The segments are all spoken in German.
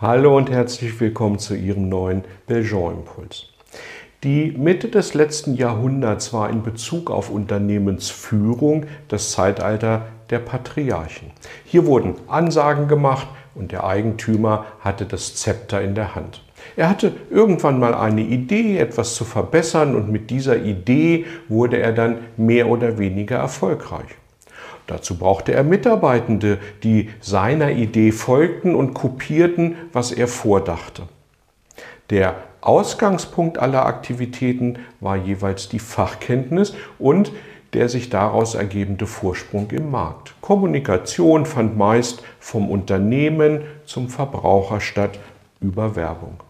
Hallo und herzlich willkommen zu Ihrem neuen Belgian Impuls. Die Mitte des letzten Jahrhunderts war in Bezug auf Unternehmensführung das Zeitalter der Patriarchen. Hier wurden Ansagen gemacht und der Eigentümer hatte das Zepter in der Hand. Er hatte irgendwann mal eine Idee, etwas zu verbessern und mit dieser Idee wurde er dann mehr oder weniger erfolgreich. Dazu brauchte er Mitarbeitende, die seiner Idee folgten und kopierten, was er vordachte. Der Ausgangspunkt aller Aktivitäten war jeweils die Fachkenntnis und der sich daraus ergebende Vorsprung im Markt. Kommunikation fand meist vom Unternehmen zum Verbraucher statt über Werbung.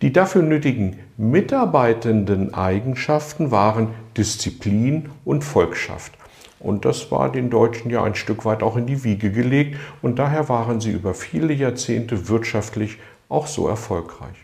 Die dafür nötigen mitarbeitenden Eigenschaften waren Disziplin und Volkschaft. Und das war den Deutschen ja ein Stück weit auch in die Wiege gelegt und daher waren sie über viele Jahrzehnte wirtschaftlich auch so erfolgreich.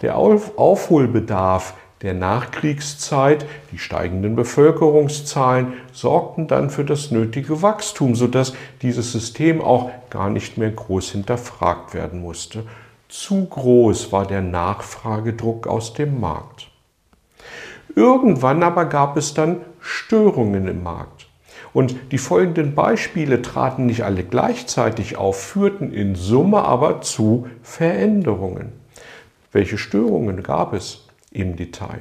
Der Aufholbedarf der Nachkriegszeit, die steigenden Bevölkerungszahlen sorgten dann für das nötige Wachstum, sodass dieses System auch gar nicht mehr groß hinterfragt werden musste. Zu groß war der Nachfragedruck aus dem Markt. Irgendwann aber gab es dann Störungen im Markt. Und die folgenden Beispiele traten nicht alle gleichzeitig auf, führten in Summe aber zu Veränderungen. Welche Störungen gab es im Detail?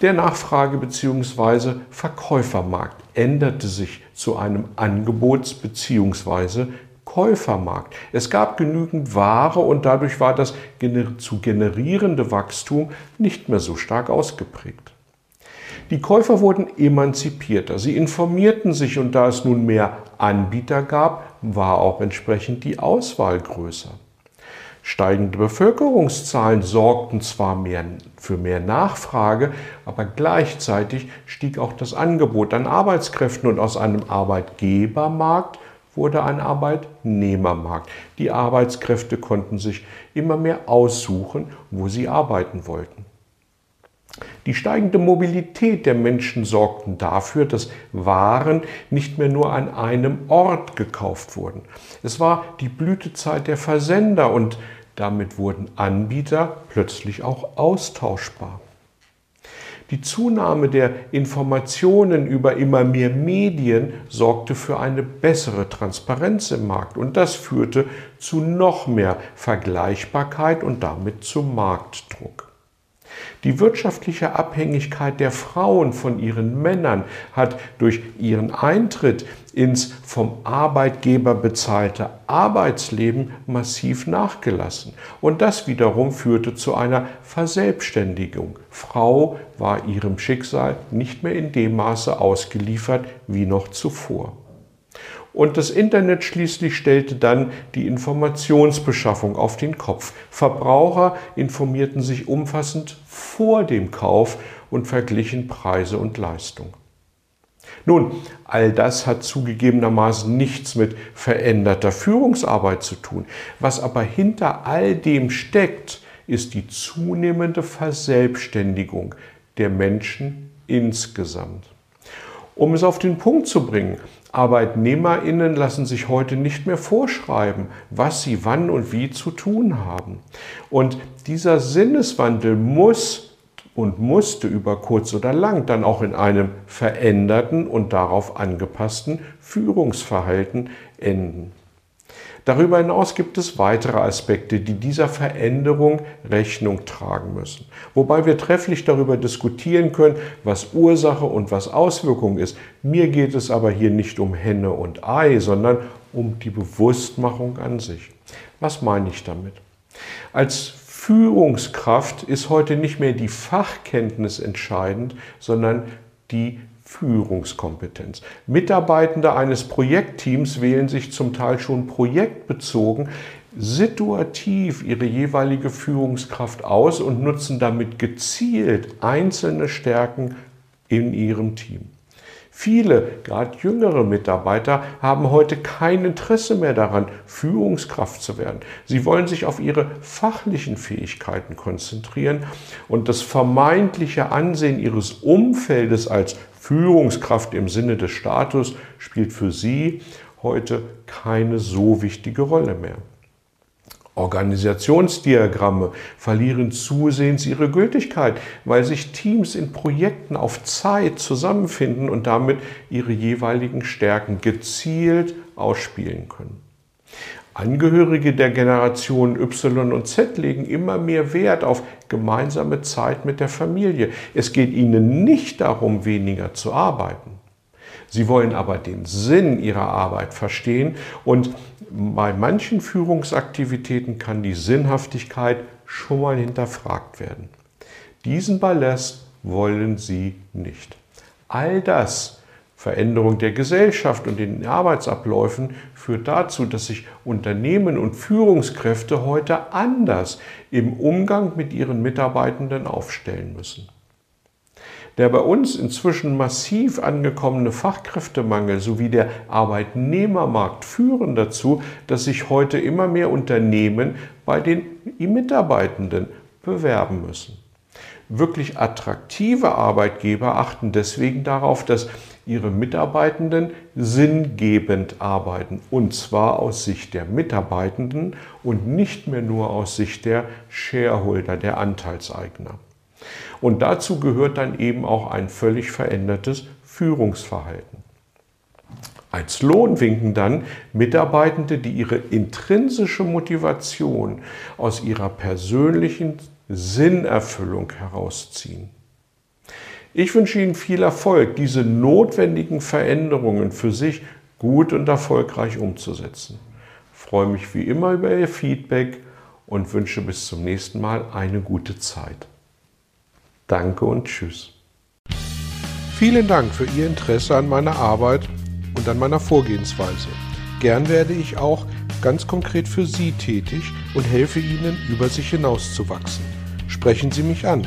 Der Nachfrage- bzw. Verkäufermarkt änderte sich zu einem Angebots- bzw. Käufermarkt. Es gab genügend Ware und dadurch war das zu generierende Wachstum nicht mehr so stark ausgeprägt. Die Käufer wurden emanzipierter, sie informierten sich und da es nun mehr Anbieter gab, war auch entsprechend die Auswahl größer. Steigende Bevölkerungszahlen sorgten zwar mehr, für mehr Nachfrage, aber gleichzeitig stieg auch das Angebot an Arbeitskräften und aus einem Arbeitgebermarkt wurde ein Arbeitnehmermarkt. Die Arbeitskräfte konnten sich immer mehr aussuchen, wo sie arbeiten wollten. Die steigende Mobilität der Menschen sorgten dafür, dass Waren nicht mehr nur an einem Ort gekauft wurden. Es war die Blütezeit der Versender und damit wurden Anbieter plötzlich auch austauschbar. Die Zunahme der Informationen über immer mehr Medien sorgte für eine bessere Transparenz im Markt und das führte zu noch mehr Vergleichbarkeit und damit zum Marktdruck. Die wirtschaftliche Abhängigkeit der Frauen von ihren Männern hat durch ihren Eintritt ins vom Arbeitgeber bezahlte Arbeitsleben massiv nachgelassen. Und das wiederum führte zu einer Verselbstständigung. Frau war ihrem Schicksal nicht mehr in dem Maße ausgeliefert wie noch zuvor. Und das Internet schließlich stellte dann die Informationsbeschaffung auf den Kopf. Verbraucher informierten sich umfassend vor dem Kauf und verglichen Preise und Leistung. Nun, all das hat zugegebenermaßen nichts mit veränderter Führungsarbeit zu tun. Was aber hinter all dem steckt, ist die zunehmende Verselbstständigung der Menschen insgesamt. Um es auf den Punkt zu bringen, Arbeitnehmerinnen lassen sich heute nicht mehr vorschreiben, was sie wann und wie zu tun haben. Und dieser Sinneswandel muss und musste über kurz oder lang dann auch in einem veränderten und darauf angepassten Führungsverhalten enden. Darüber hinaus gibt es weitere Aspekte, die dieser Veränderung Rechnung tragen müssen. Wobei wir trefflich darüber diskutieren können, was Ursache und was Auswirkung ist. Mir geht es aber hier nicht um Henne und Ei, sondern um die Bewusstmachung an sich. Was meine ich damit? Als Führungskraft ist heute nicht mehr die Fachkenntnis entscheidend, sondern die Führungskompetenz. Mitarbeitende eines Projektteams wählen sich zum Teil schon projektbezogen situativ ihre jeweilige Führungskraft aus und nutzen damit gezielt einzelne Stärken in ihrem Team. Viele, gerade jüngere Mitarbeiter, haben heute kein Interesse mehr daran, Führungskraft zu werden. Sie wollen sich auf ihre fachlichen Fähigkeiten konzentrieren und das vermeintliche Ansehen ihres Umfeldes als Führungskraft im Sinne des Status spielt für sie heute keine so wichtige Rolle mehr. Organisationsdiagramme verlieren zusehends ihre Gültigkeit, weil sich Teams in Projekten auf Zeit zusammenfinden und damit ihre jeweiligen Stärken gezielt ausspielen können. Angehörige der Generation Y und Z legen immer mehr Wert auf gemeinsame Zeit mit der Familie. Es geht ihnen nicht darum, weniger zu arbeiten. Sie wollen aber den Sinn ihrer Arbeit verstehen und bei manchen Führungsaktivitäten kann die Sinnhaftigkeit schon mal hinterfragt werden. Diesen Ballast wollen Sie nicht. All das, Veränderung der Gesellschaft und den Arbeitsabläufen, führt dazu, dass sich Unternehmen und Führungskräfte heute anders im Umgang mit ihren Mitarbeitenden aufstellen müssen. Der bei uns inzwischen massiv angekommene Fachkräftemangel sowie der Arbeitnehmermarkt führen dazu, dass sich heute immer mehr Unternehmen bei den Mitarbeitenden bewerben müssen. Wirklich attraktive Arbeitgeber achten deswegen darauf, dass ihre Mitarbeitenden sinngebend arbeiten, und zwar aus Sicht der Mitarbeitenden und nicht mehr nur aus Sicht der Shareholder, der Anteilseigner. Und dazu gehört dann eben auch ein völlig verändertes Führungsverhalten. Als Lohn winken dann Mitarbeitende, die ihre intrinsische Motivation aus ihrer persönlichen Sinnerfüllung herausziehen. Ich wünsche Ihnen viel Erfolg, diese notwendigen Veränderungen für sich gut und erfolgreich umzusetzen. Ich freue mich wie immer über Ihr Feedback und wünsche bis zum nächsten Mal eine gute Zeit. Danke und tschüss. Vielen Dank für Ihr Interesse an meiner Arbeit und an meiner Vorgehensweise. Gern werde ich auch ganz konkret für Sie tätig und helfe Ihnen, über sich hinauszuwachsen. Sprechen Sie mich an.